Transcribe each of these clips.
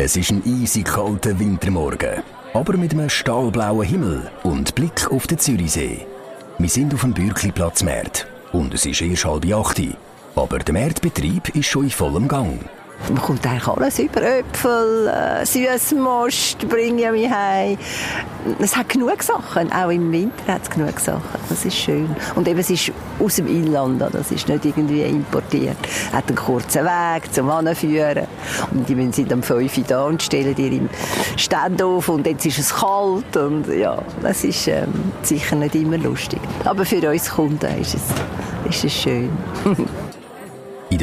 Es ist ein eisig kalter Wintermorgen, aber mit einem stahlblauen Himmel und Blick auf den Zürichsee. Wir sind auf dem Bürkliplatz Märt und es ist erst halb acht. Aber der Märdbetrieb ist schon in vollem Gang. Man kommt eigentlich alles über. Äpfel, äh, Süßmost bringe ich mich heim. Es hat genug Sachen. Auch im Winter hat es genug Sachen. Das ist schön. Und eben, es ist aus dem Inland. Das ist nicht irgendwie importiert. Es hat einen kurzen Weg zum Anführen. Und die sind am 5 Uhr da und stellen im Stand auf. Und jetzt ist es kalt. Und ja, das ist ähm, sicher nicht immer lustig. Aber für uns Kunden ist es, ist es schön.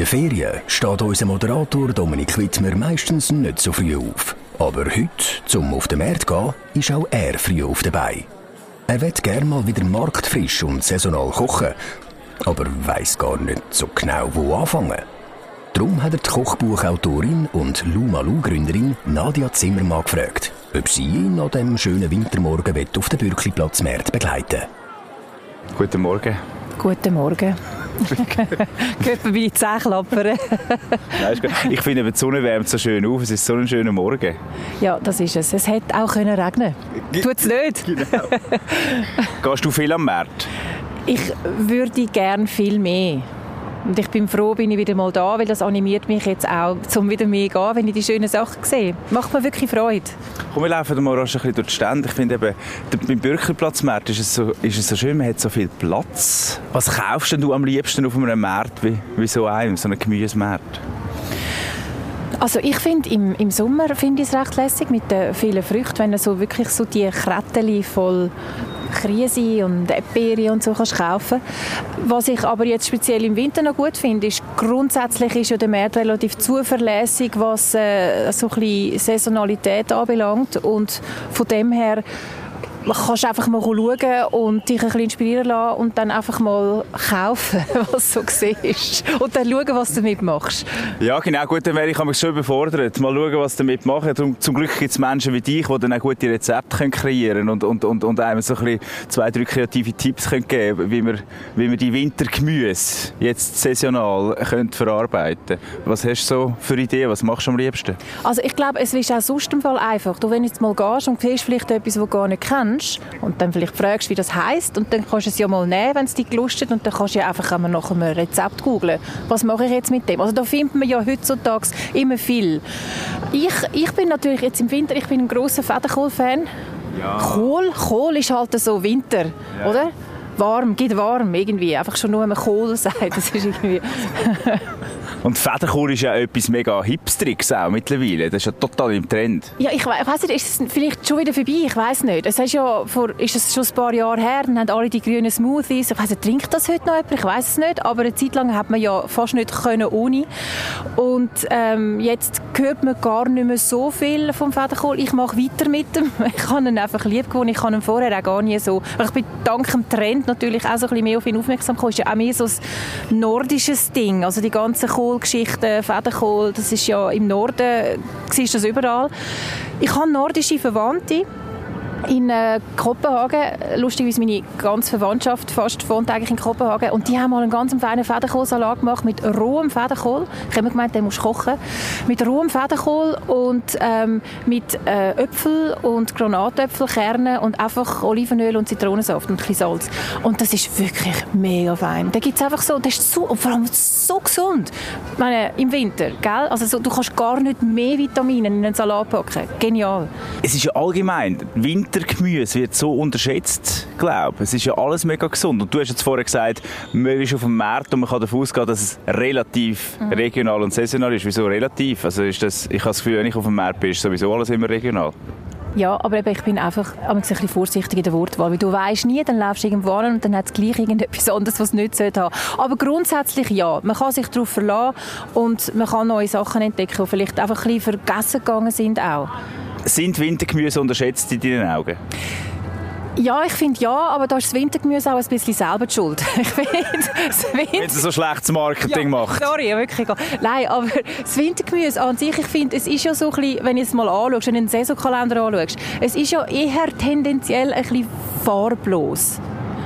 In den Ferien steht unser Moderator Dominik Wittmer meistens nicht so früh auf. Aber heute, zum auf den Markt zu gehen, ist auch er früh auf dabei. Er wird gerne mal wieder marktfrisch und saisonal kochen, aber weiß gar nicht so genau, wo anfangen. Darum hat er die Kochbuchautorin und Lumalu-Gründerin Nadia Zimmermann gefragt, ob sie ihn an diesem schönen Wintermorgen auf den Bürkliplatz Markt begleiten Guten Morgen. Guten Morgen. Mir die Zähne klappern. ich finde, die Sonne wärmt so schön auf. Es ist so ein schöner Morgen. Ja, das ist es. Es hätte auch können regnen Tut es nicht? Genau. Gehst du viel am Markt? Ich würde gerne viel mehr. Und ich bin froh, bin ich wieder mal da, weil das animiert mich jetzt auch, um wieder mehr zu gehen, wenn ich die schönen Sachen sehe. Macht mir wirklich Freude. Komm, wir laufen mal rasch ein bisschen durch die Stände. Ich finde eben, beim Bürgerplatzmarkt ist es, so, ist es so schön, man hat so viel Platz. Was kaufst denn du am liebsten auf einem Markt wie, wie so einem, so einem Gemüsemarkt? Also ich finde im, im Sommer finde ich es recht lässig mit den vielen Früchten, wenn du so wirklich so die Krettel voll Krise und Erdbeere und so kannst kaufen. Was ich aber jetzt speziell im Winter noch gut finde, ist, grundsätzlich ist ja der Markt relativ zuverlässig, was äh, so ein bisschen Saisonalität anbelangt und von dem her kannst einfach mal schauen und dich ein bisschen inspirieren lassen und dann einfach mal kaufen, was du siehst. Und dann schauen, was du damit machst. Ja, genau. Gut, dann wäre ich mich schon überfordert. Mal schauen, was du damit machst. Zum, zum Glück gibt es Menschen wie dich, die dann auch gute Rezepte können kreieren und, und, und, und einem so ein bisschen zwei, drei kreative Tipps können geben wie man, wie man die Wintergemüse jetzt saisonal können verarbeiten Was hast du so für Ideen? Was machst du am liebsten? Also ich glaube, es ist auch sonst im Fall einfach. Du, wenn du jetzt mal gehst und siehst vielleicht etwas, was du gar nicht kennst, kennst und dann vielleicht fragst, wie das heißt und dann kannst du es ja mal nehmen, wenn es dich gelustet und dann kannst du ja einfach nach einem Rezept googeln. Was mache ich jetzt mit dem? Also da findet man ja heutzutage immer viel. Ich, ich bin natürlich jetzt im Winter, ich bin ein großer Federkohl-Fan. Ja. Kohl, Kohl ist halt so Winter, ja. oder? warm, geht warm irgendwie. Einfach schon nur, wenn man Kohl sagt, das ist irgendwie... Und Federkohl ist ja etwas mega Hipstriges auch mittlerweile. Das ist ja total im Trend. Ja, ich weiß nicht, ist es vielleicht schon wieder vorbei? Ich weiß nicht. Es ist ja vor, ist es schon ein paar Jahre her, dann haben alle die grünen Smoothies. Ich weiss nicht, trinkt das heute noch jemand? Ich weiß es nicht. Aber eine Zeit lang hat man ja fast nicht können ohne. Und ähm, jetzt hört man gar nicht mehr so viel vom Federkohl. Ich mache weiter mit dem. Ich habe ihn einfach lieb gewonnen. Ich habe ihn vorher auch gar nie so... Ich bin dank dem Trend natürlich auch so ein bisschen mehr auf ihn aufmerksam gekommen. Ist ja auch mehr so ein nordisches Ding. Also die ganzen Kohlgeschichten, Federkohl, das ist ja im Norden, siehst das überall. Ich habe nordische Verwandte, in äh, Kopenhagen. Lustigerweise meine ganze Verwandtschaft fast wohnt eigentlich in Kopenhagen. Und die haben mal einen ganz feinen Federkohlsalat gemacht mit rohem Federkohl. Ich habe mir gemeint, den musst du kochen. Mit rohem Federkohl und ähm, mit äh, Äpfel und Granatäpfelkernen und einfach Olivenöl und Zitronensaft und ein bisschen Salz. Und das ist wirklich mega fein. Da gibt es einfach so, das ist so, vor allem so gesund. Ich meine, im Winter, gell? Also so, du kannst gar nicht mehr Vitamine in einen Salat packen. Genial. Es ist ja allgemein, Winter Wintergemüse wird so unterschätzt, glaube Es ist ja alles mega gesund. Und du hast jetzt vorher gesagt, man ist auf dem Markt und man kann davon ausgehen, dass es relativ mhm. regional und saisonal ist. Wieso relativ? Also ist das, ich habe das Gefühl, wenn ich auf dem Markt bin, ist sowieso alles immer regional. Ja, aber eben, ich bin einfach ein bisschen vorsichtig in der Wortwahl, weil du weißt nie, dann läufst du irgendwo an und dann hat es gleich irgendetwas anderes, was es nicht haben sollte. Aber grundsätzlich ja, man kann sich darauf verlassen und man kann neue Sachen entdecken, die vielleicht einfach ein bisschen vergessen gegangen sind auch. Sind Wintergemüse unterschätzt in deinen Augen? Ja, ich finde ja, aber da ist das Wintergemüse auch ein bisschen selber die schuld. Ich finde, das Winter... Wenn es so schlechtes Marketing ja, macht. Sorry, wirklich. Nein, aber das Wintergemüse an sich, ich finde, es ist ja so ein bisschen, wenn du es mal anschaust, wenn du den Saisonkalender anschaust, es ist ja eher tendenziell ein bisschen farblos.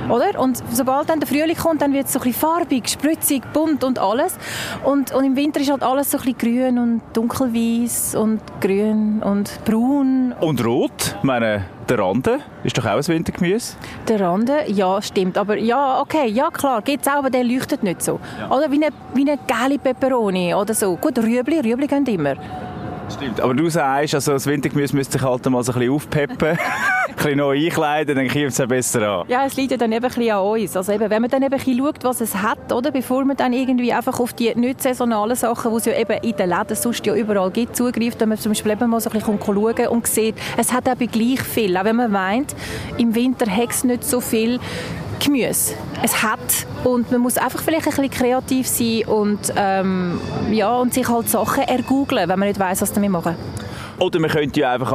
Oder? Und sobald dann der Frühling kommt, dann wird es so ein bisschen farbig, spritzig, bunt und alles. Und, und im Winter ist halt alles so ein bisschen grün und dunkelweiß und grün und braun. Und rot? Meine, der Rande ist doch auch ein Wintergemüse. Der Rande, ja, stimmt. Aber ja, okay, ja klar, gibt es auch, aber der leuchtet nicht so. Ja. Oder wie eine, wie eine gelbe Peperoni oder so. Gut, Rüebli, Rüebli gehen immer. Stimmt, aber du sagst, also das Wintergemüse müsste sich halt mal so ein bisschen aufpeppen, ein bisschen neu einkleiden, dann kommt es ja besser an. Ja, es liegt dann eben ein an uns. Also eben, wenn man dann eben ein bisschen schaut, was es hat, oder, bevor man dann irgendwie einfach auf die nicht saisonalen Sachen, die es ja eben in den Läden sonst ja überall gibt, zugreift, wenn man zum Beispiel eben mal so ein bisschen schauen und sieht, es hat eben gleich viel, auch wenn man meint, im Winter hat es nicht so viel Gemüse. Es hat und man muss einfach vielleicht ein bisschen kreativ sein und, ähm, ja, und sich halt Sachen ergoogeln, wenn man nicht weiß, was damit machen. Oder man könnte ja einfach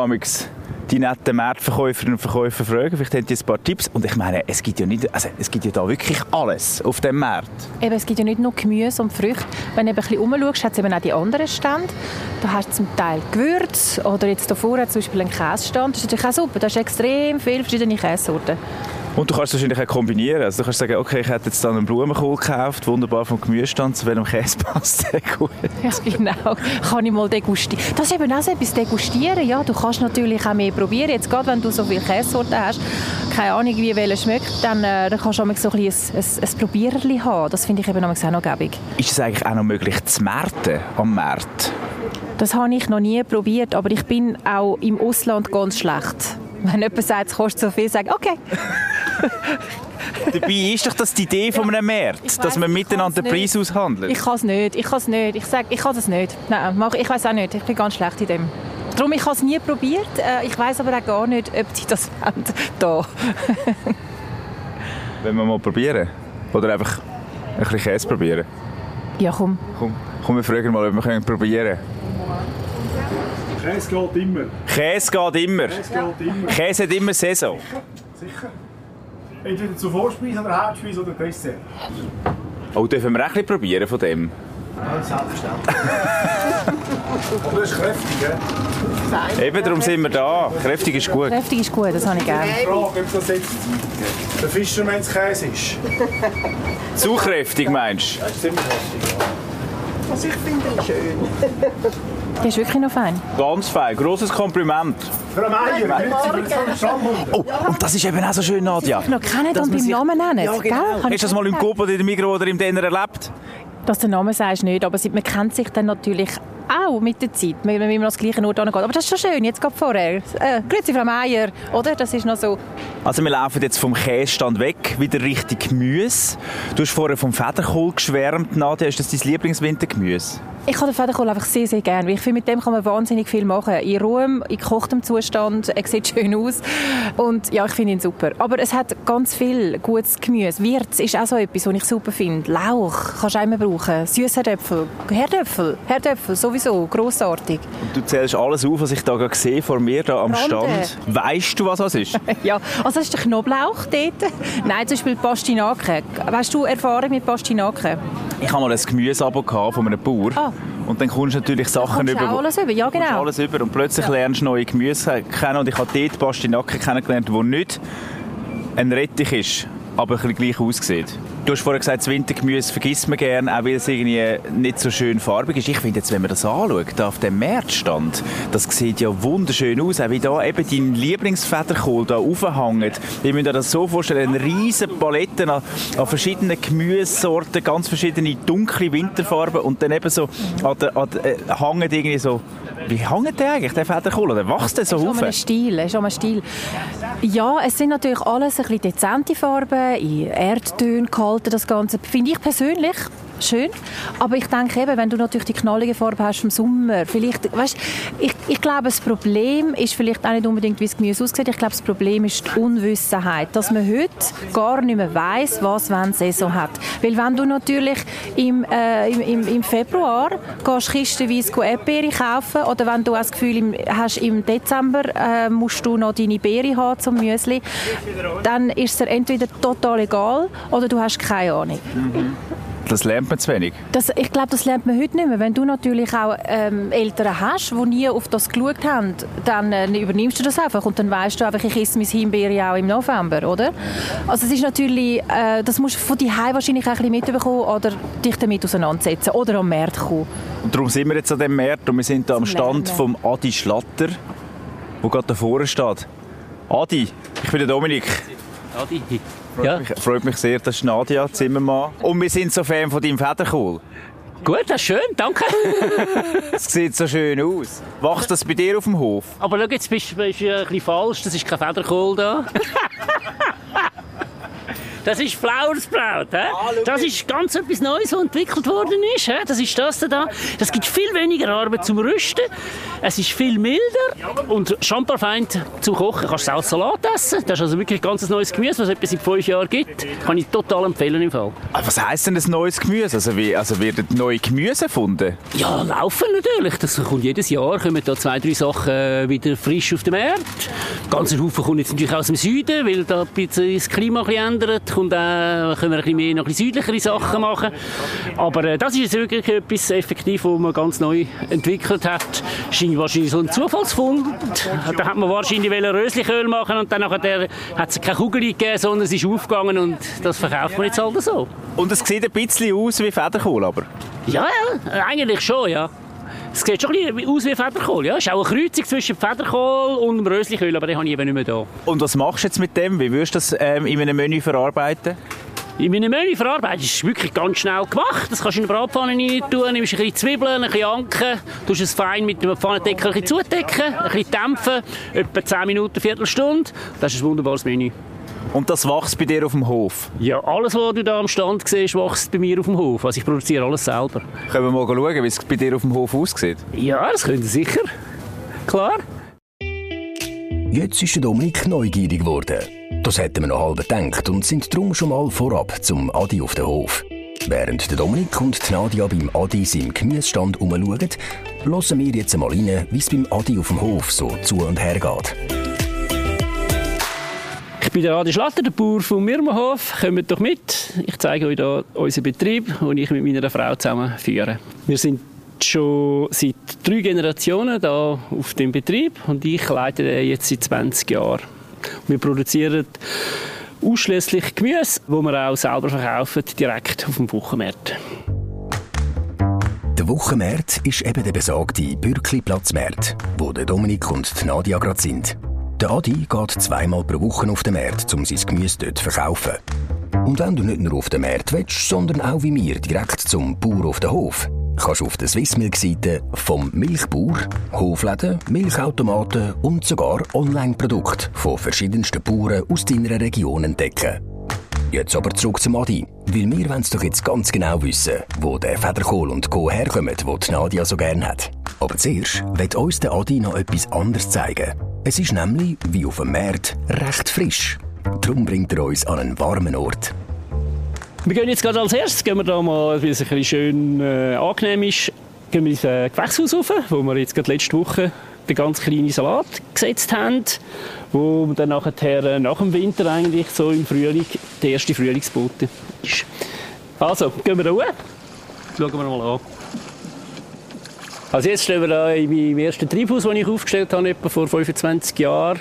die netten Marktverkäuferinnen und Verkäufer fragen. Vielleicht haben die ein paar Tipps. Und ich meine, es gibt ja, nicht, also es gibt ja da wirklich alles auf dem Markt. Eben, es gibt ja nicht nur Gemüse und Früchte. Wenn du ein bisschen umschaust, hat es eben auch die anderen Stände. Da hast du zum Teil Gewürze oder jetzt hier vorne zum Beispiel einen Käsestand. Das ist natürlich auch super. Da hast extrem viele verschiedene Käsesorten. Und du kannst es wahrscheinlich auch kombinieren. Also du kannst sagen, okay, ich hätte jetzt dann einen Blumenkohl gekauft, wunderbar vom Gemüsestand, zu welchem Käse passt der gut? Ja, genau. Kann ich mal degustieren. Das ist eben auch so etwas, degustieren. Ja, du kannst natürlich auch mehr probieren. Jetzt gerade, wenn du so viele Käsesorten hast, keine Ahnung, wie welcher schmeckt, dann, äh, dann kannst du auch so ein, bisschen ein, ein, Probiererli haben. Das finde ich eben auch noch gäbig. Ist es eigentlich auch noch möglich zu märten am Markt? Das habe ich noch nie probiert, aber ich bin auch im Ausland ganz schlecht. Wenn jemand sagt, es kostet so viel, sage ich, okay. Dabei ist doch das die Idee von einem Markt, dass man miteinander den Preis aushandelt. Ich kann es nicht, ich kann es nicht. Ich sage, ich kann das nicht. Nein, ich weiß auch nicht. Ich bin ganz schlecht in dem. Darum, ich habe es nie probiert. Äh, ich weiß aber auch gar nicht, ob sie das wollen. Da. Wenn wir mal probieren? Oder einfach ein bisschen Käse probieren? Ja, komm. Komm, komm wir fragen mal, ob wir können probieren Käse geht immer. Käse geht immer. Käse geht immer. Käse hat immer Saison. Sicher. Sicher. Entweder zur Vorspeise oder Hauptspeise oder Dessert. Oh, dürfen wir auch ein bisschen probieren von dem? Ja, selbstverständlich. Aber das ist kräftig, ja? Eben, darum sind wir da. Kräftig ist gut. Kräftig ist gut, das habe ich gerne. Ich frage, ob das jetzt der Fischermannskäse ist. Zu kräftig, meinst du? Das ist ziemlich kräftig, ja. Also ich finde ihn schön. Der ist wirklich noch fein. Ganz fein. Grosses Kompliment. Frau Meier, Oh, und das ist eben auch so schön, Nadja. Ich noch kennen und beim sich... Namen nennen. Ja, genau. Hast du das mal im Coop oder im Migros oder im Denner erlebt? Dass du den Namen sagst nicht, aber man kennt sich dann natürlich auch mit der Zeit, wenn man das gleiche Ort angeht. Aber das ist schon schön, jetzt gerade vorher. Äh, Grüezi, Frau Meier, oder? Das ist noch so. Also wir laufen jetzt vom Käsestand weg, wieder Richtung Gemüse. Du hast vorher vom Federkohl geschwärmt, Nadja. Ist das dein Lieblingswintergemüse? Ich habe den Federkohl einfach sehr, sehr gerne. Ich finde, mit dem kann man wahnsinnig viel machen. In Ruhe, in gekochtem Zustand, er sieht schön aus. Und ja, ich finde ihn super. Aber es hat ganz viel gutes Gemüse. Wirz ist auch so etwas, was ich super finde. Lauch kannst du auch immer brauchen. Süßherdöpfel, Herdöpfel, Herdöpfel sowieso, grossartig. Und du zählst alles auf, was ich da gerade sehe vor mir da am Rande. Stand. Weißt du, was das ist? ja, also das ist der Knoblauch dort. Nein, zum Beispiel Pastinaken. Weißt du Erfahrung mit Pastinaken? Ich habe mal ein Gemüseabo von einem Bauer. Ah. Und dann kommst du natürlich Sachen über. alles über, ja genau. Alles über und plötzlich ja. lernst du neue Gemüse kennen und ich habe dort Pastinaken kennengelernt, die nicht ein Rettich ist, aber ein gleich aussieht. Du hast vorher gesagt, das Wintergemüse vergisst man gerne, auch weil es irgendwie nicht so schön farbig ist. Ich finde jetzt, wenn man das anschaut, auf dem Märzstand, das sieht ja wunderschön aus, auch wie da eben dein Lieblingsfederkohl da aufhängt. Ich muss mir das so vorstellen, eine riesige Palette an, an, verschiedenen Gemüsesorten, ganz verschiedene dunkle Winterfarben und dann eben so an an äh, hängt irgendwie so wie hängt der eigentlich, der Federkohl? Oder wächst der so hoch? Ist Stil, ist ein Stil. Ja, es sind natürlich alles ein bisschen dezente Farben, in Erdtönen gehalten, das Ganze. Finde ich persönlich schön. Aber ich denke eben, wenn du natürlich die knallige Farbe hast vom Sommer, vielleicht, weißt, ich, ich glaube, das Problem ist vielleicht auch nicht unbedingt, wie das Gemüse aussieht. Ich glaube, das Problem ist die Unwissenheit, dass man heute gar nicht mehr weiß, was wenn Saison hat. Weil wenn du natürlich im, äh, im, im, im Februar gehst kistenweise Erdbeere kaufen oder wenn du das Gefühl hast, im Dezember äh, musst du noch deine Beere haben zum Müsli, dann ist es entweder total egal oder du hast keine Ahnung. Mhm. Das lernt man zu wenig. Das, ich glaube, das lernt man heute nicht mehr. Wenn du natürlich auch ähm, Eltern hast, die nie auf das geschaut haben, dann äh, übernimmst du das einfach und dann weißt du einfach, ich esse mein Himbeere auch im November, oder? Also es ist natürlich, äh, das musst du von dir wahrscheinlich auch ein bisschen mitbekommen oder dich damit auseinandersetzen oder am Markt kommen. Und darum sind wir jetzt an dem Markt und wir sind da am Stand vom Adi Schlatter, der gerade davor steht. Adi, ich bin der Dominik. Adi. Freut, Ja. mich, freut mich sehr, das ist Nadia Zimmermann. Und wir sind so Fan von deinem Federkohl. Gut, das ist schön, danke. Es sieht so schön aus. Wächst das bei dir auf dem Hof? Aber schau, jetzt bist du bist du ein bisschen falsch, das ist kein Federkohl da. Das ist Flowersprout. He? Das ist ganz etwas Neues, was entwickelt worden ist. He? Das ist das da. Das gibt viel weniger Arbeit zum Rüsten. Es ist viel milder und champagnein zum Kochen. Kannst du auch Salat essen. Das ist also wirklich ganz ein neues Gemüse, was es etwa seit fünf Jahren gibt. Kann ich total empfehlen im Fall. Ah, Was heisst denn ein neues Gemüse? Also, wie, also werden neue Gemüse gefunden? Ja, laufen natürlich. Das kommt jedes Jahr. Kommen da zwei, drei Sachen äh, wieder frisch auf den Markt. Ganz ein Haufen kommt jetzt natürlich aus dem Süden, weil da ein bisschen das Klima ein bisschen ändert. Kommt auch, können wir ein bisschen mehr noch ein bisschen südlichere Sachen machen. Aber äh, das ist jetzt wirklich etwas effektiv, was man ganz neu entwickelt hat. Ist wahrscheinlich so ein Zufallsfund. Da hat man wahrscheinlich Röslichöl machen und dann nachher hat es keine Kugel gegeben, sondern es ist aufgegangen und das verkauft man jetzt halt so. Und es sieht ein bisschen aus wie Federkohl, aber. Ja, ja, eigentlich schon, ja. Es sieht schon ein bisschen aus wie Federkohl, ja. Es ist auch eine Kreuzung zwischen Federkohl und dem Röslichöl, aber den habe ich eben nicht mehr da. Und was machst du jetzt mit dem? Wie würdest du das ähm, in einem Menü verarbeiten? In meiner Menü verarbeitet ist es wirklich ganz schnell gemacht. Das kannst du in eine Bratpfanne rein tun, nimmst ein bisschen Zwiebeln, ein bisschen Anken, tust es fein mit dem Pfannendeckel ein bisschen zudecken, ein bisschen dämpfen, etwa 10 Minuten, Viertelstunde. Das ist ein wunderbares Menü. Und das wächst bei dir auf dem Hof. Ja, alles, was du da am Stand siehst, wächst bei mir auf dem Hof. Also ich produziere alles selber. Können wir mal schauen, wie es bei dir auf dem Hof aussieht? Ja, das könnt ihr sicher. Klar. Jetzt ist der Dominik neugierig geworden. Das hätten wir noch halb gedacht und sind drum schon mal vorab zum Adi auf den Hof. Während der Dominik und die Nadia beim Adi seinem Gemüsestand umschauen, hören wir jetzt mal rein, wie es beim Adi auf dem Hof so zu und her geht. Bin der Adi Schlatter, der Bauer vom Mirmenhof. Kommt doch mit. Ich zeige euch hier unseren Betrieb, den ich mit meiner Frau zusammen führe. Wir sind schon seit drei Generationen da auf dem Betrieb und ich leite den jetzt seit 20 Jahren. Wir produzieren ausschließlich Gemüse, wo wir auch selber verkaufen, direkt auf dem Wochenmarkt. Der Wochenmarkt ist eben der besagte Bürkli-Platzmarkt, wo Dominik und Nadia gerade sind. Der Adi geht zweimal pro Woche auf den Markt, um sein Gemüse dort zu verkaufen. Und wenn du nicht nur auf den Markt willst, sondern auch wie wir direkt zum Bauer auf den Hof, kannst du auf der Swissmilk-Seite vom Milchbauer, Hofläden, Milchautomaten und sogar Online-Produkte von verschiedensten Bauern aus deiner Region entdecken. Jetzt aber zurück zum Adi, weil wir wollen doch jetzt ganz genau wissen, wo der Federkohl und Co. herkommen, wo die Nadia so gern hat. Aber zuerst wird uns der Adi noch etwas anderes zeigen. Es ist nämlich, wie auf dem Markt, recht frisch. Darum bringt er uns an einen warmen Ort. Wir gehen jetzt gerade als erstes, gehen wir da mal, weil es ein bisschen schön äh, angenehm ist, gehen wir ins äh, Gewächshaus rauf, wo wir jetzt gerade letzte Woche den ganz kleinen Salat gesetzt haben, wo dann nachher, äh, nach dem Winter eigentlich so im Frühling der erste Frühlingsbote ist. Also, gehen wir da hoch. Schauen wir mal an. Also jetzt stehen wir da in meinem ersten Treibhaus, das ich aufgestellt habe, etwa vor 25 Jahren.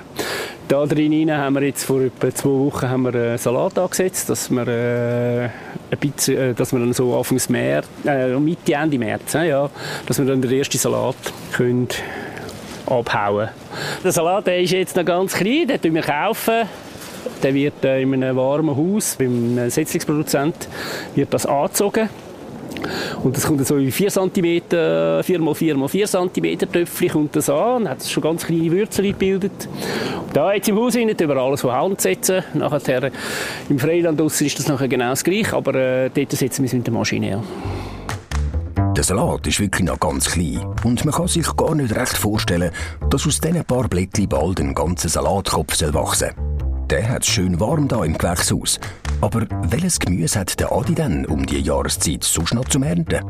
Da drin haben wir jetzt vor etwa zwei Wochen haben wir einen Salat angesetzt, dass wir, äh, ein bisschen, äh, dass wir dann so Anfangs März, äh, Mitte, Ende März, äh, ja, dass wir dann den ersten Salat können abhauen Der Salat der ist jetzt noch ganz klein, den kaufen wir. Kaufen. Der wird äh, in einem warmen Haus beim Setzlingsproduzent wird das angezogen. Und das kommt so in 4 cm, 4x4x4 cm Töpfchen kommt das an hat schon ganz kleine Würzel gebildet. Und da jetzt im Haus rein, über alles von Hand setzen. Nachher im Freiland draussen ist das nachher genau das gleiche, aber äh, dort setzen wir es mit der Maschine an. Der Salat ist wirklich noch ganz klein und man kann sich gar nicht recht vorstellen, dass aus diesen paar Blättchen bald ein ganzer Salatkopf soll wachsen Der hat es schön warm da im Gewächshaus. Aber welches Gemüse hat der Adi denn um die Jahreszeit sonst noch zum Ernten?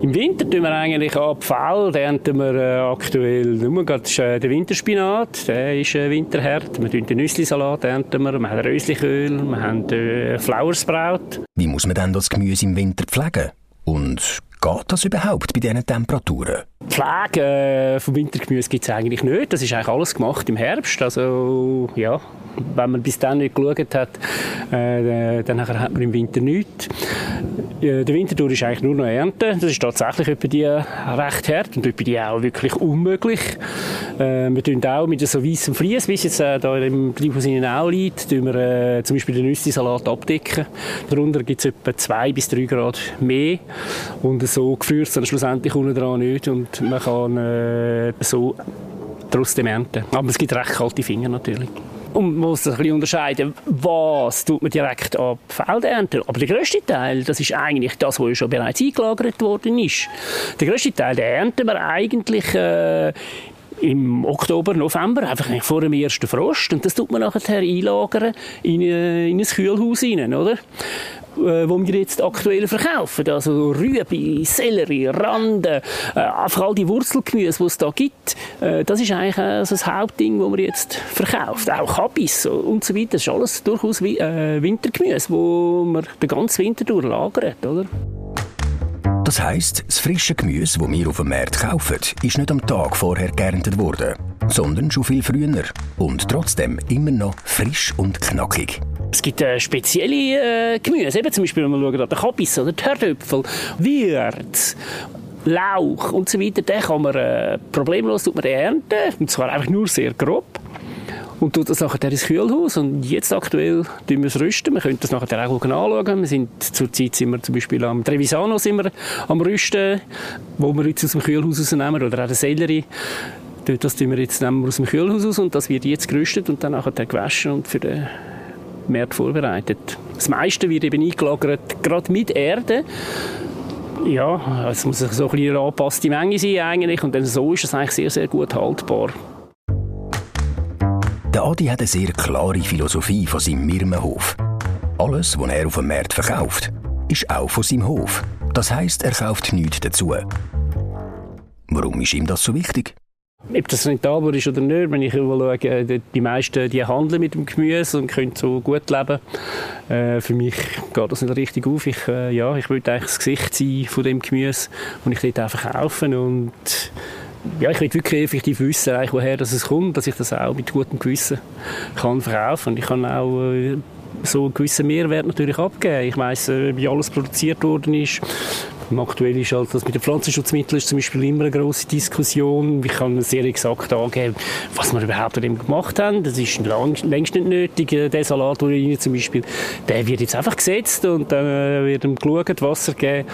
Im Winter tun wir eigentlich ab Feld, ernten wir äh, aktuell nur gerade äh, den Winterspinat, der ist äh, winterhart. Wir ernten den Nüsslisalat, ernten wir, wir haben Röslichöl, wir haben Flowersprout. Wie muss man denn das Gemüse im Winter pflegen? Und geht das überhaupt bei diesen Temperaturen? Pflege äh, vom Wintergemüse gibt es eigentlich nicht. Das ist eigentlich alles gemacht im Herbst. Also ja, wenn man bis dann nicht geschaut hat, äh, dann hat man im Winter nichts. Äh, der Winter ist eigentlich nur noch Ernte. Das ist tatsächlich etwa die recht hart und etwa die auch wirklich unmöglich. Äh, wir tun auch mit so weißem Vlies, wie es jetzt äh, da im von Ihnen auch liegt, tun wir äh, zum Beispiel den Nüsse-Salat abdecken. Darunter gibt es etwa zwei bis drei Grad mehr und so gefriert es schlussendlich unten dran nicht und man kann äh, so trotzdem ernten. Aber es gibt recht kalte Finger natürlich. Und man muss ein bisschen unterscheiden, was tut man direkt ab Feld ernten. Aber der grösste Teil, das ist eigentlich das, was schon bereits eingelagert worden ist. Der grösste Teil, den ernten wir eigentlich äh, im Oktober, November, einfach vor dem ersten Frost. Und das tut man nachher einlagern in, äh, in ein Kühlhaus rein, oder? Äh, wo wir jetzt aktuell verkaufen. Also Rübe, Sellerie, Rande, äh, einfach all die Wurzelgemüse, die es da gibt. Äh, das ist eigentlich äh, das Hauptding, das man jetzt verkauft. Auch Kabis und so weiter. Das ist alles durchaus äh, Wintergemüse, wo man den ganzen Winter durchlagert, oder? Das heisst, das frische Gemüse, das wir auf dem Markt kaufen, ist nicht am Tag vorher geerntet worden, sondern schon viel früher. Und trotzdem immer noch frisch und knackig. Es gibt äh, spezielle äh, Gemüse, eben zum Beispiel, wenn man schaut, den Kabis oder die Herdöpfel, Würz, Lauch und so den kann man äh, problemlos ernten, und zwar einfach nur sehr grob und tut das nachher ins Kühlhaus. Und jetzt aktuell tun wir es rüsten. Wir können das nachher auch anschauen. Wir sind, zurzeit sind wir zum Beispiel am Trevisano sind wir am Rüsten, wo wir jetzt aus dem Kühlhaus rausnehmen, oder auch den Sellerie. Das tun wir jetzt nehmen wir aus dem Kühlhaus raus und das wird jetzt gerüstet und dann nachher gewaschen und für den Markt vorbereitet. Das meiste wird eben eingelagert, gerade mit Erde. Ja, es muss so ein bisschen angepasste Menge sein eigentlich und dann so ist es eigentlich sehr, sehr gut haltbar. Der Adi hat eine sehr klare Philosophie von seinem Mirmenhof. Alles, was er auf dem Markt verkauft, ist auch von seinem Hof. Das heisst, er kauft nichts dazu. Warum ist ihm das so wichtig? Ob das rentabel ist oder nicht, wenn ich schaue, die meisten die handeln mit dem Gemüse und können so gut leben. Äh, für mich geht das nicht richtig auf. Ich, äh, ja, ich will eigentlich das Gesicht sein von dem Gemüse, und ich dort einfach kaufen und ja, ich will wirklich effektiv wissen, woher das es kommt, dass ich das auch mit gutem Gewissen kann verkaufen kann. Ich kann auch äh, so einen gewissen Mehrwert natürlich abgeben. Ich weiss, äh, wie alles produziert worden ist. Aktuell ist halt das mit den Pflanzenschutzmitteln ist zum Beispiel immer eine grosse Diskussion. Ich kann sehr exakt angeben, was wir überhaupt an gemacht haben. Das ist längst nicht nötig. Äh, der Salat, den zum Beispiel, der wird jetzt einfach gesetzt und dann äh, wird ihm geschaut, Wasser gegeben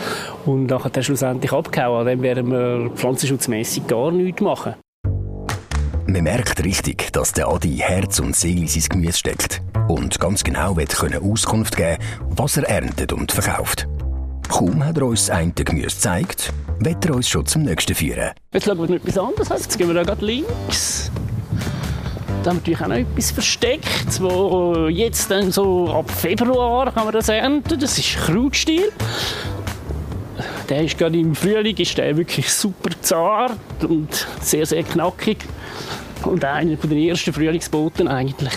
und nachher dann schlussendlich abgehauen. An dem werden wir pflanzenschutzmässig gar nichts machen. Man merkt richtig, dass der Adi Herz und Seele in sein Gemüse steckt und ganz genau wird Auskunft geben, was er erntet und verkauft. Kaum hat er uns das eine Gemüse gezeigt, wird er uns schon zum nächsten führen. Jetzt schauen wir noch etwas anderes an. Jetzt gehen wir da gerade links. Da haben wir natürlich auch noch etwas versteckt, wo jetzt dann so ab Februar kann man das ernten. Das ist Krautstil. Der ist gerade im Frühling ist der wirklich super zart und sehr, sehr knackig. Und einer der ersten Frühlingsboten eigentlich.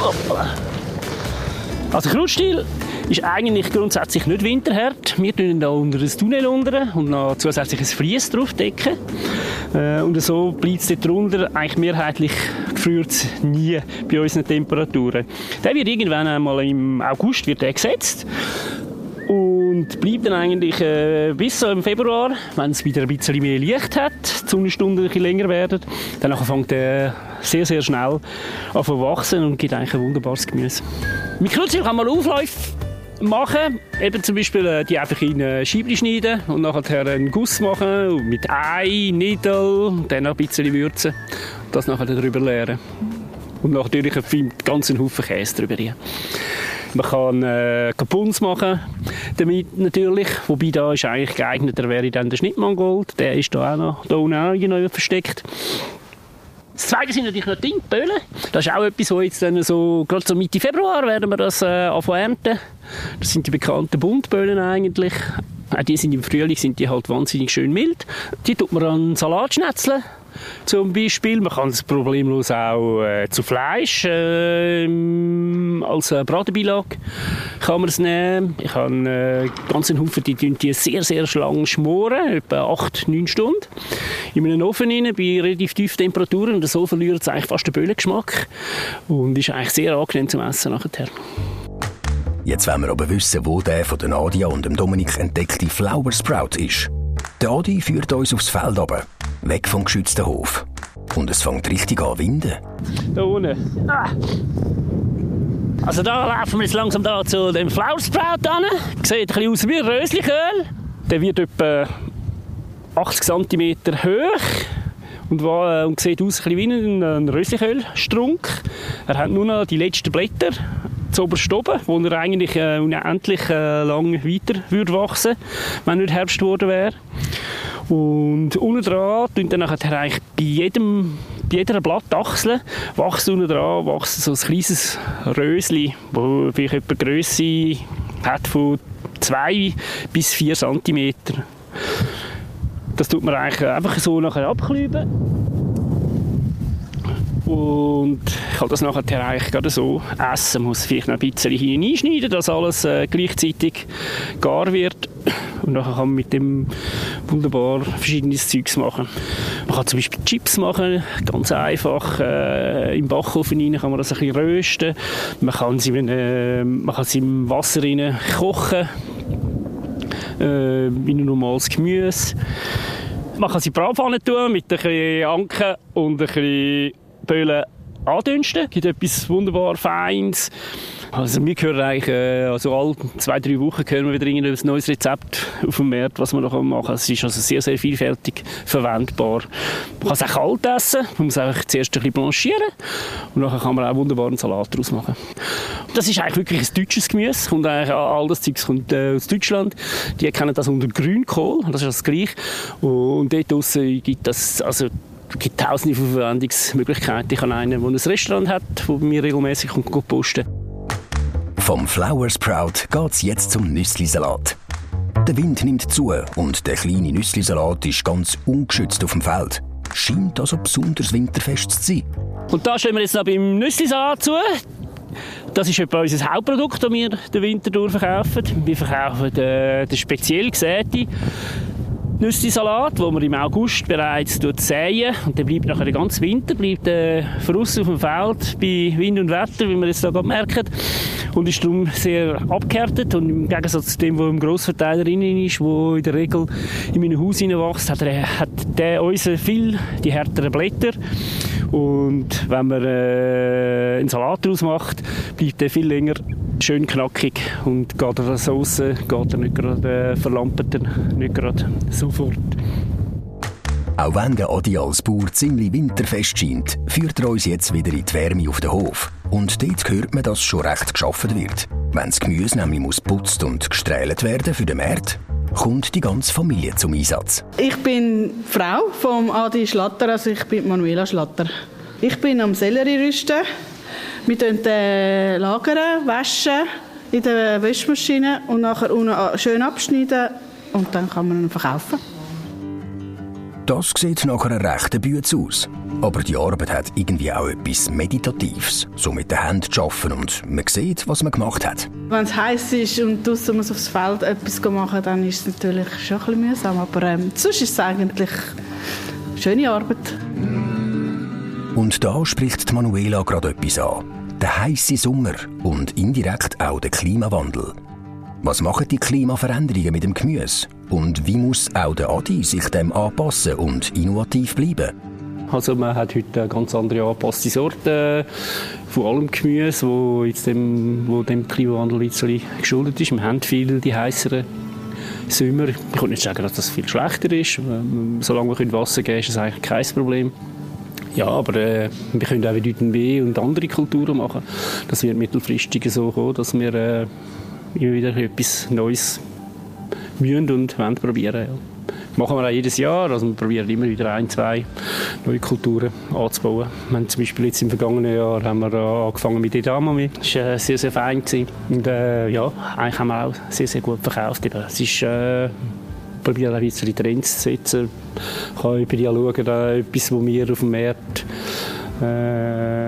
Hoppala. Also Krautstil ist eigentlich grundsätzlich nicht winterhart. Wir tun da unter ein Tunnel unter und noch zusätzlich ein Fries drauf decken. Äh, und so bleibt es dort drunter. Eigentlich mehrheitlich gefriert nie bei unseren Temperaturen. Der wird irgendwann einmal im August wird gesetzt und bleibt dann eigentlich äh, bis so im Februar, wenn es wieder ein bisschen mehr Licht hat, die Sonnenstunden ein bisschen länger werden, dann fängt er sehr, sehr schnell an zu wachsen und gibt eigentlich ein wunderbares Gemüse. Mit Kruzil kann man Aufläufe machen, eben zum Beispiel äh, die einfach in äh, Scheibchen schneiden und nachher einen Guss machen mit Ei, Nidel, dann noch ein bisschen würzen und das nachher darüber leeren. Und natürlich einen ganzen Haufen Käse drüber. Man kann äh, Kapuns machen damit natürlich, wobei da ist eigentlich geeigneter wäre dann der Schnittmangold, der ist da auch noch, da unten auch versteckt. Das Zweite sind natürlich noch die Böhlen. Das ist auch etwas, wo jetzt dann so, gerade so Mitte Februar werden wir das äh, ernten. Das sind die bekannten Buntböhlen eigentlich. Auch die sind im Frühling sind die halt wahnsinnig schön mild. Die tut man an Salat schnetzeln zum Beispiel. Man kann es problemlos auch äh, zu Fleisch äh, als äh, Bratenbeilage kann man es nehmen. Ich habe äh, ganz einen Haufen, die, die sehr, sehr lang schmoren, etwa 8, 9 Stunden, in einem Ofen rein, bei relativ tiefen Temperaturen und so verliert es eigentlich fast den Böllengeschmack und ist eigentlich sehr angenehm zum Essen nachher. Jetzt wollen wir aber wissen, wo der von Nadia und dem Dominik entdeckte Flower Sprout ist. Der Adi führt uns aufs Feld runter, weg vom geschützten Hof. Und es fängt richtig an winden. Da unten. Ah. Also da laufen wir jetzt langsam da zu dem Flower Sprout an. Sieht ein aus wie Rösliköl. Der wird etwa 80 cm hoch und, war, äh, und sieht aus wie ein Röslichölstrunk. Er hat nur noch die letzten Blätter zu oben, wo er eigentlich äh, unendlich äh, lang weiter würde wachsen, wenn nicht Herbst geworden wäre. Und unten dran dann nachher eigentlich bei jedem bei jeder Blattachsel wächst unten dran wächst so ein kleines Rösli, das vielleicht etwa Grösse hat von 2 bis 4 cm. Das tut man eigentlich einfach so nachher abklüben und ich kann das nachher eigentlich gerade so essen. Muss vielleicht noch ein bisschen hier einschneiden, dass alles äh, gleichzeitig gar wird. Und dann kann man mit dem wunderbar verschiedenes Zeugs machen. Man kann zum Beispiel Chips machen, ganz einfach. Äh, Im Backofen rein kann man das ein bisschen rösten. Man kann sie, äh, man kann sie im Wasser rein kochen, äh, wie ein normales Gemüse. Man kann sie Bratpfanne tun mit ein bisschen Anken und ein bisschen Böhlen andünsten. Es gibt etwas wunderbar Feines. Also wir hören eigentlich, äh, also alle zwei, drei Wochen hören wir wieder ein neues Rezept auf dem Markt, was man noch machen kann. Es ist also sehr, sehr vielfältig verwendbar. Man kann es auch kalt essen, man muss einfach zuerst ein bisschen blanchieren und dann kann man auch einen Salat daraus machen. Das ist eigentlich wirklich ein deutsches Gemüse und eigentlich all das Zeug kommt äh, aus Deutschland. Die kennen das unter Grünkohl, das ist das gleiche. Und dort draussen gibt das, also es gibt tausende von Verwendungsmöglichkeiten. Ich habe einen, der ein Restaurant hat, wo mir regelmäßig posten Vom Flower Sprout geht es jetzt zum Nüsslisalat. Der Wind nimmt zu und der kleine Nüsslisalat ist ganz ungeschützt auf dem Feld. Scheint also besonders winterfest zu sein. Und da stehen wir jetzt noch beim Nüsslisalat zu. Das ist etwa unser Hauptprodukt, das wir den Winter durch verkaufen. Wir verkaufen den, den speziell gesäten Nüsse-Salat, den man im August bereits säen. Und der bleibt nachher den ganzen Winter, bleibt äh, voraus auf dem Feld bei Wind und Wetter, wie wir jetzt hier merken. Und ist darum sehr abgehärtet. Und im Gegensatz zu dem, was im Grossverteiler drin ist, wo in der Regel in meinem Haus hineinwächst, hat, hat der unser viel die härteren Blätter. Und wenn man äh, einen Salat daraus macht, bleibt der viel länger schön knackig und geht er so raus, geht er nicht gerade, äh, verlampert er nicht gerade sofort. Auch wenn der Adi als Bauer ziemlich winterfest scheint, führt er uns jetzt wieder in die Wärme auf den Hof. Und dort hört man, dass schon recht geschaffen wird. Wenn das Gemüse nämlich muss putzt und gestrählt werden für den Markt, kommt die ganze Familie zum Einsatz. Ich bin Frau vom Adi Schlatter, also ich bin Manuela Schlatter. Ich bin am Sellerie rüsten wir lagern den lagern, waschen in der Wäschmaschine und nachher unten schön abschneiden und dann kann man ihn verkaufen. Das sieht nach einer rechten Bütze aus. Aber die Arbeit hat irgendwie auch etwas Meditatives. So mit den Händen zu arbeiten und man sieht, was man gemacht hat. Wenn es heiß ist und draußen muss aufs Feld etwas machen, dann ist es natürlich schon ein bisschen mühsam. Aber ähm, sonst ist es eigentlich eine schöne Arbeit. Und da spricht Manuela gerade etwas an. Der heiße Sommer und indirekt auch der Klimawandel. Was machen die Klimaveränderungen mit dem Gemüse? Und wie muss auch der Adi sich dem anpassen und innovativ bleiben? Also man hat heute ganz andere angepasste Sorten von allem Gemüse, wo, jetzt dem, wo dem Klimawandel jetzt geschuldet ist. Wir haben viel die heißeren Sommer. Ich kann nicht sagen, dass das viel schlechter ist. Solange wir Wasser geben ist das eigentlich kein Problem. Ja, aber äh, wir können auch Vitamin B und andere Kulturen machen. Das wird mittelfristig so kommen, dass wir äh, immer wieder etwas Neues mühen und wollen probieren. Ja. machen wir auch jedes Jahr. Also wir probieren immer wieder ein, zwei neue Kulturen anzubauen. Wir haben zum Beispiel jetzt im vergangenen Jahr haben wir angefangen mit Edamame. Das war äh, sehr, sehr fein. Und äh, ja, eigentlich haben wir auch sehr, sehr gut verkauft. Es ist äh, probieren auch weitere Trends zu setzen. Ich kann über die schauen, etwas, was wir auf dem Markt äh,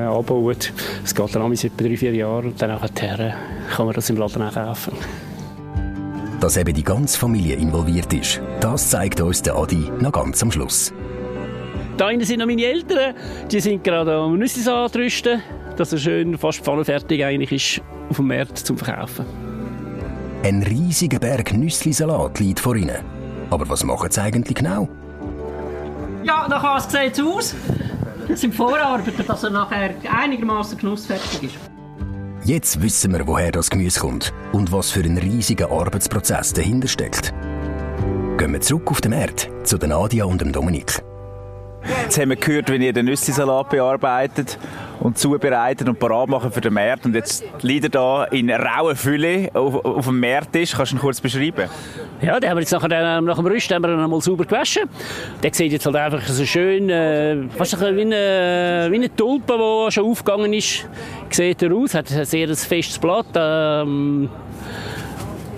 anbauen. Es geht dann etwa drei, vier Jahre und dann nachher kann man das im Laden auch kaufen. Dass eben die ganze Familie involviert ist, das zeigt uns der Adi noch ganz am Schluss. Da hinten sind noch meine Eltern, die sind gerade am Nüssesalat rüsten, dass er schön fast pfannenfertig eigentlich ist auf dem Markt zum Verkaufen. Ein riesiger Berg Nüsslisalat liegt vor ihnen. Aber was machen sie eigentlich genau? Ja, nachher sieht es aus. Das sind Vorarbeiter, dass er nachher einigermaßen genussfertig ist. Jetzt wissen wir, woher das Gemüse kommt und was für ein riesiger Arbeitsprozess dahinter steckt. Gehen wir zurück auf den Markt zu Nadia und dem Dominik. Jetzt haben wir gehört, wie ihr den Nüssi-Salat bearbeitet und zubereitet und parat machen für den Markt. Und jetzt liegt er da in rauer Fülle auf, auf dem Markttisch. Kannst du ihn kurz beschreiben? Ja, den haben wir jetzt nachher, nach dem Rüst haben wir einmal sauber gewaschen. Der sieht jetzt halt einfach so schön, äh, fast wie eine, wie eine Tulpe, die schon aufgegangen ist. Sieht er aus, hat ein sehr festes Blatt ähm,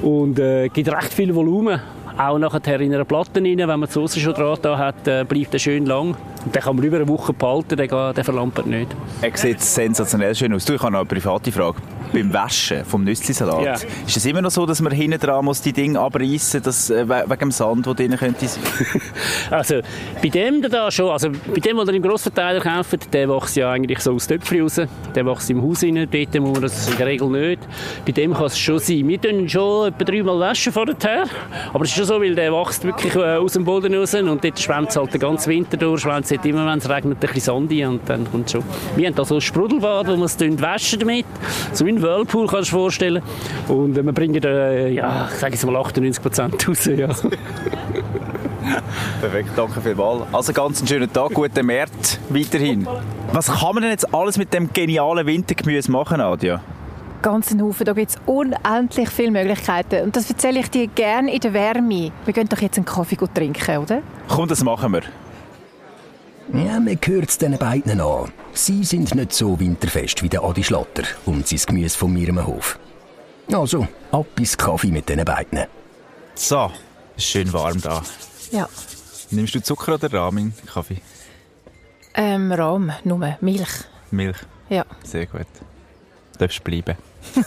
und äh, gibt recht viel Volumen auch nachher in einer Platte rein. Wenn man die Soße schon dran hat, äh, bleibt er schön lang. Und den kann man über eine Woche behalten, der, verlampert nicht. Er sieht sensationell schön aus. Du, ich habe noch eine private Frage. Beim Waschen vom Nüsslisalat, ja. ist es immer noch so, dass man hinten dran muss die Dinge abreißen muss, äh, wegen dem Sand, der drin könnte sein? also, bei dem da schon, also bei dem, was ihr im Grossverteiler kauft, der wächst ja eigentlich so aus Töpfchen raus. Der wächst im Haus rein, dort muss man das in der Regel nicht. Bei dem kann es schon sein. Wir tun schon etwa dreimal waschen vorher, aber es ist schon so, weil der wächst wirklich äh, aus dem Boden raus und dort schwemmt es halt den ganzen Winter durch, schwemmt es immer, wenn es regnet, ein bisschen Sand rein und dann kommt schon. Wir haben da so ein Sprudelbad, wo wir es waschen damit, so ein Whirlpool kannst du dir vorstellen und wir bringen äh, ja, ich sage jetzt mal 98 Prozent raus, ja. Perfekt, danke vielmals. Also ganz einen schönen Tag, guten März weiterhin. Was kann man denn jetzt alles mit dem genialen Wintergemüse machen, Nadia? ganz Haufen. Da gibt es unendlich viele Möglichkeiten. Und das erzähle ich dir gerne in der Wärme. Wir gehen doch jetzt einen Kaffee trinken, oder? Komm, das machen wir. Ja, man hört es diesen beiden an. Sie sind nicht so winterfest wie der Adi Schlatter und sein Gemüse von mir Hof. Also, ab ins Kaffee mit diesen beiden. So, ist schön warm da. Ja. Nimmst du Zucker oder Rahm in Kaffee? Ähm, Rahm, nur Milch. Milch? Ja. Sehr gut. Du darfst bleiben.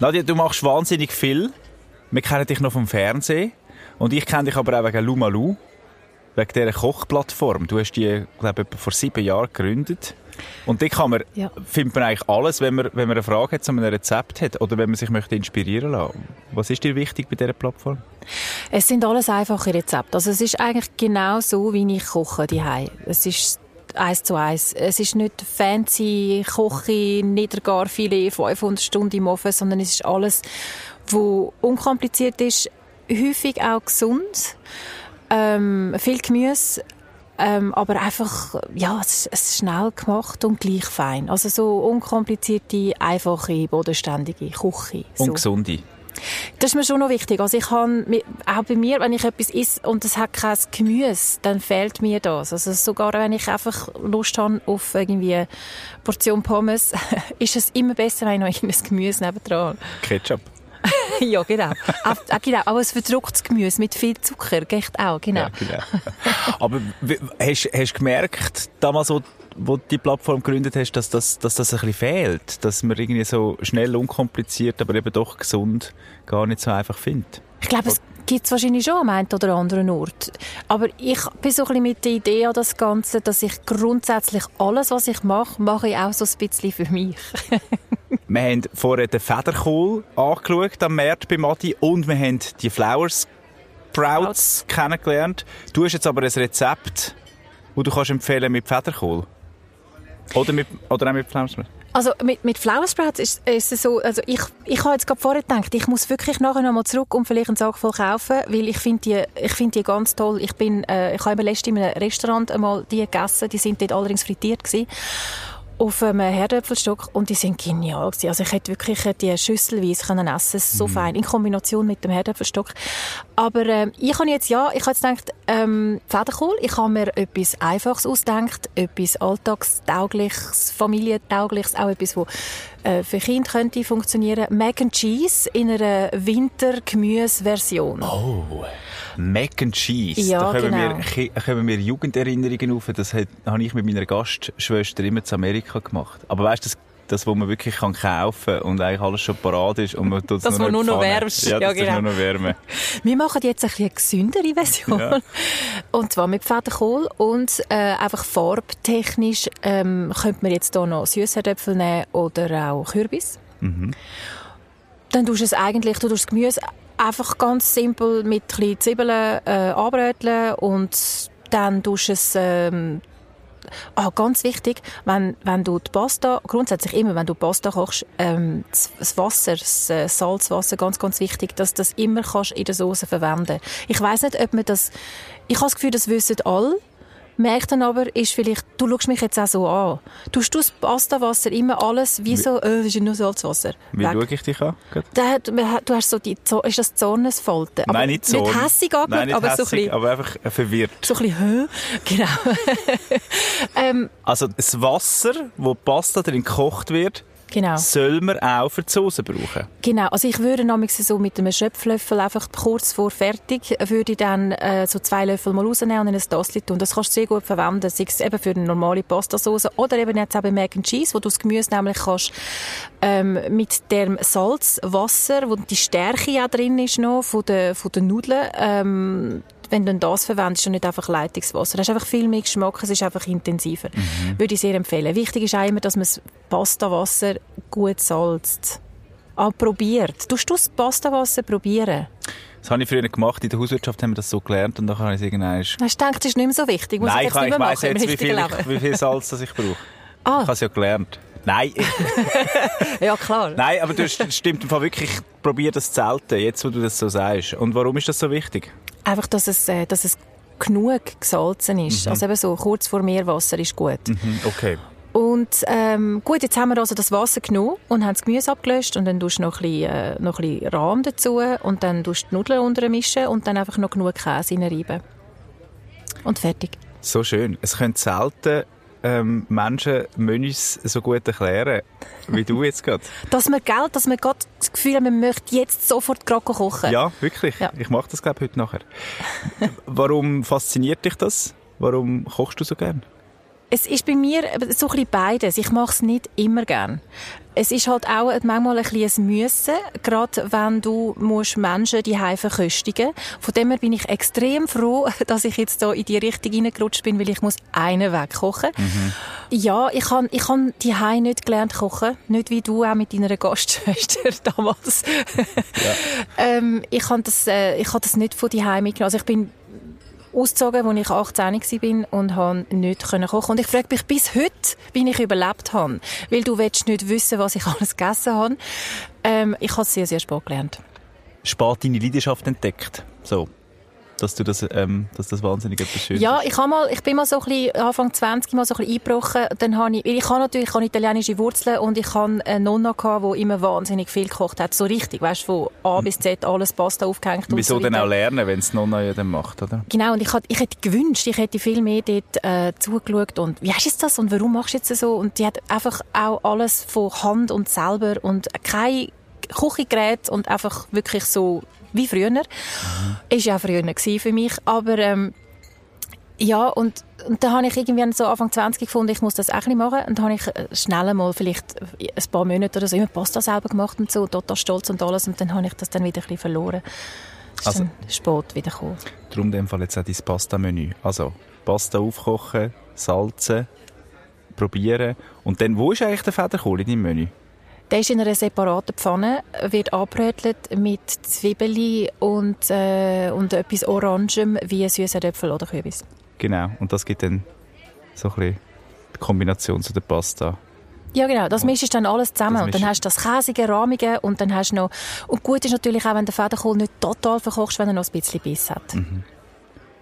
Nadja, du machst wahnsinnig viel. Wir kennen dich noch vom Fernsehen. Und ich kenne dich aber auch wegen Lumalu. Wegen dieser Kochplattform. Du hast die, glaube ich, vor sieben Jahren gegründet. Und die kann man, ja. findet man eigentlich alles, wenn man, wenn man eine Frage hat, zu einem Rezept hat oder wenn man sich möchte inspirieren lassen. Was ist dir wichtig bei dieser Plattform? Es sind alles einfache Rezepte. Also es ist eigentlich genau so, wie ich koche die Es ist eins zu eins. Es ist nicht fancy Koche, Niedergarfilet, 500 Stunden im Ofen, sondern es ist alles, wo unkompliziert ist, häufig auch gesund, ähm, viel Gemüse, ähm, aber einfach, ja, es ist schnell gemacht und gleich fein. Also so unkomplizierte, einfache, bodenständige Küche. So. Und gesunde. Das ist mir schon noch wichtig. Also ich habe, auch bei mir, wenn ich etwas esse und es hat kein Gemüse, dann fehlt mir das. Also sogar wenn ich einfach Lust habe auf irgendwie eine Portion Pommes, ist es immer besser, wenn ich noch ein Gemüse nebendran Ketchup. ja, genau. auch, genau. Aber ein verdrucktes Gemüse mit viel Zucker geht auch, genau. Ja, genau. Aber hast, hast du gemerkt, damals, wo wo du die Plattform gegründet hast, dass das, dass das ein bisschen fehlt? Dass man irgendwie so schnell, unkompliziert, aber eben doch gesund gar nicht so einfach findet? Ich glaube, es gibt es wahrscheinlich schon am einen oder anderen Ort. Aber ich bin so ein bisschen mit der Idee an das Ganze, dass ich grundsätzlich alles, was ich mache, mache ich auch so ein bisschen für mich. wir haben vorher den Federkohl angeschaut am März bei Matti und wir haben die Flowers Sprouts kennengelernt. Du hast jetzt aber ein Rezept, das du kannst empfehlen mit Federkohl. Oder, mit, oder auch mit Pflaumensprouts? Also mit, mit Pflaumensprouts ist, ist es so, also ich, ich habe jetzt gerade vorher gedacht, ich muss wirklich nachher noch mal zurück und vielleicht einen Sack voll kaufen, weil ich finde die, ich finde die ganz toll. Ich bin, äh, ich habe letztens in einem Restaurant einmal die gegessen, die sind dort allerdings frittiert gewesen. Auf einem Herdöpfelstock und die sind genial gewesen. Also ich hätte wirklich die schüsselweise können essen, so fein, in Kombination mit dem Herdöpfelstock. Aber äh, ich habe jetzt, ja, ich habe jetzt gedacht, ähm, Federkohl, ich habe mir etwas Einfaches ausgedacht, etwas Alltagstaugliches, Familientaugliches, auch etwas, wo äh, für Kinder könnte funktionieren. Mac and Cheese in einer Wintergemüseversion. Oh. Mac and Cheese. Ja, da kommen, genau. Ki- kommen mir Jugenderinnerungen auf. Das habe ich mit meiner Gastschwester immer zu Amerika gemacht. Aber weißt du, das, das, wo man wirklich kann kaufen kann und eigentlich alles schon parat ist und man tut es Das, nur nur noch wärmst. Ja, Ja, das genau. nur noch wärmen. Wir machen jetzt ein bisschen eine gesündere Version. Ja. Und zwar mit Federkohl und äh, einfach farbtechnisch ähm, könnte man jetzt hier noch Süßherdöpfel nehmen oder auch Kürbis. Dann tust du es eigentlich, du tust das Gemüse einfach ganz simpel mit ein bisschen Zwiebeln äh, anbröteln und dann tust du es ähm, Ah, ganz wichtig, wenn, wenn du die Pasta, grundsätzlich immer, wenn du Pasta kochst, ähm, das, Wasser, das äh, Salzwasser, ganz, ganz wichtig, dass du das immer kannst in der Soße verwenden. Ich weiß nicht, ob man das, ich habe das Gefühl, das wissen alle, merkt dann aber, ist vielleicht, du schaust mich jetzt auch so an. Tust du das Pastawasser immer alles wie so, äh, das ist ja nur Salzwasser. Wie weg? schaue ich dich an? Hat- Du hast so die, Zo- ist das Zornesfalte? Aber Nein, nicht so. Nicht hässig Nein, angeschaut, nicht aber so ein hässig, bisschen, aber einfach äh, verwirrt. so ein bisschen? Genau. ähm, Also das Wasser, wo Pasta drin gekocht wird, genau. soll man auch für die Soße brauchen. Genau, also ich würde nämlich so mit einem Schöpflöffel einfach kurz vor fertig, würde ich dann äh, so zwei Löffel mal rausnehmen und in ein Tassel tun. Das kannst du sehr gut verwenden, sei es eben für eine normale Pastasauce oder eben jetzt auch bei Mac and Cheese, wo du das Gemüse nämlich kannst ähm, mit dem Salz, Wasser, wo die Stärke auch drin ist noch von den, von den Nudeln, ähm, wenn du das verwendest und nicht einfach Leitungswasser. Das ist einfach viel mehr Geschmack, es ist einfach intensiver. Würde ich sehr empfehlen. Wichtig ist auch immer, dass man das Pastawasser gut salzt. Ah, probiert. Tust du das Pastawasser probieren? Das habe ich früher gemacht. In der Hauswirtschaft haben wir das so gelernt und dann habe ich es irgendwann... Hast du gedacht, das ist nicht mehr so wichtig? Muss Nein, ich nicht ich weiss jetzt, wie viel, ich, wie viel Salz das ich brauche. Ah. Ich habe es ja gelernt. Nein, Ja, klar. nein, aber du hast- stimmt im Fall wirklich. Ich probiere das zu selten, jetzt wo du das so sagst. Und warum ist das so wichtig? Einfach, dass es, äh, dass es genug gesalzen ist. Also eben so kurz vor Meerwasser ist gut. Mhm, okay. Und ähm, gut, jetzt haben wir also das Wasser genommen und haben das Gemüse abgelöscht und dann tust du noch ein bisschen, äh, noch ein bisschen Rahm dazu und dann tust du die Nudeln unter mischen und dann einfach noch genug Käse reinreiben. Und fertig. So schön. Es können selten ähm, Menschen Menüs so gut erklären, wie du jetzt gerade. Dass man, gell, dass man gerade das Gefühl hat, man möchte jetzt sofort gerade kochen. Ja, wirklich. Ja. Ich mache das, glaube ich, heute nachher. Warum fasziniert dich das? Warum kochst du so gern? Es ist bei mir so ein bisschen beides. Ich mache es nicht immer gern. Es ist halt auch manchmal ein bisschen ein Müssen, gerade wenn du musst Menschen die verköstigen Von dem her bin ich extrem froh, dass ich jetzt da in die Richtung reingerutscht bin, weil ich muss einen wegkochen. Ja, ich habe ich han die nicht gelernt kochen, nicht wie du auch mit deiner Gastschwester damals. ähm, ich habe das, äh, ich habe das nicht von die mitgenommen. Also ich bin ausgezogen, als ich 18 war und habe nicht kochen. Und ich frage mich bis heute, wie ich überlebt habe. Weil du willst nicht wissen, was ich alles gegessen habe. Ähm, ich habe es sehr, sehr spät gelernt. Spät deine Leidenschaft entdeckt. So. Dass du das, ähm, dass das wahnsinnig etwas Schönes Ja, ich, habe mal, ich bin mal so ein bisschen, Anfang 20 mal so ein bisschen eingebrochen. Dann habe ich, ich habe natürlich ich habe italienische Wurzeln und ich habe eine Nonna gehabt, die immer wahnsinnig viel gekocht hat. So richtig, weißt du, von A bis Z alles Pasta aufgehängt und Wieso so denn auch lernen, wenn es Nonna ja dann macht, oder? Genau, und ich, hat, ich hätte gewünscht, ich hätte viel mehr dort äh, zugeschaut und wie hast du das und warum machst du jetzt so? Und die hat einfach auch alles von Hand und selber und kein Küchengerät und einfach wirklich so wie früher. Ist ja auch früher für mich, aber ähm, ja, und, und dann habe ich irgendwann so Anfang 20 gefunden, ich muss das auch ein machen. Und dann habe ich äh, schnell mal vielleicht ein paar Monate oder so immer Pasta selber gemacht und so, total stolz und alles. Und dann habe ich das dann wieder ein bisschen verloren. Ist Also- dann spät wieder gekommen. Darum in dem Fall jetzt auch dein Pasta-Menü. Also, Pasta aufkochen, salzen, probieren. Und dann, wo ist eigentlich der Federkohl in deinem Menü? Der ist in einer separaten Pfanne, wird angebrötelt mit Zwiebeln und, äh, und etwas Orangem wie süße Äpfel oder Kürbis. Genau. Und das gibt dann so ein bisschen die Kombination zu der Pasta. Ja, genau. Das mischst du dann alles zusammen. Und dann hast du das Käsige, Rahmige und dann hast du noch... Und gut ist natürlich auch, wenn der Federkohl nicht total verkochst, wenn er noch ein bisschen Biss hat.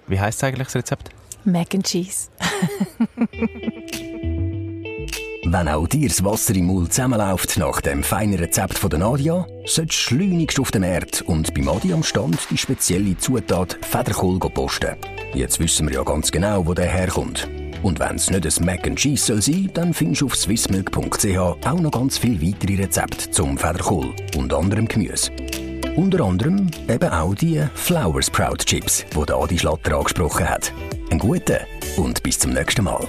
Wie heisst eigentlich das Rezept? Mac and Cheese. Wenn auch dir das Wasser im Mund zusammenläuft nach dem feinen Rezept von der Nadia, solltest du schleunigst auf den Markt und beim Adi am Stand die spezielle Zutat Federkohl posten. Jetzt wissen wir ja ganz genau, wo der herkommt. Und wenn es nicht ein Mac and Cheese soll sein, dann findest du auf swissmilk.ch auch noch ganz viele weitere Rezepte zum Federkohl und anderem Gemüse. Unter anderem eben auch die Flower Sprout Chips, die Adi Schlatter angesprochen hat. Einen guten und bis zum nächsten Mal.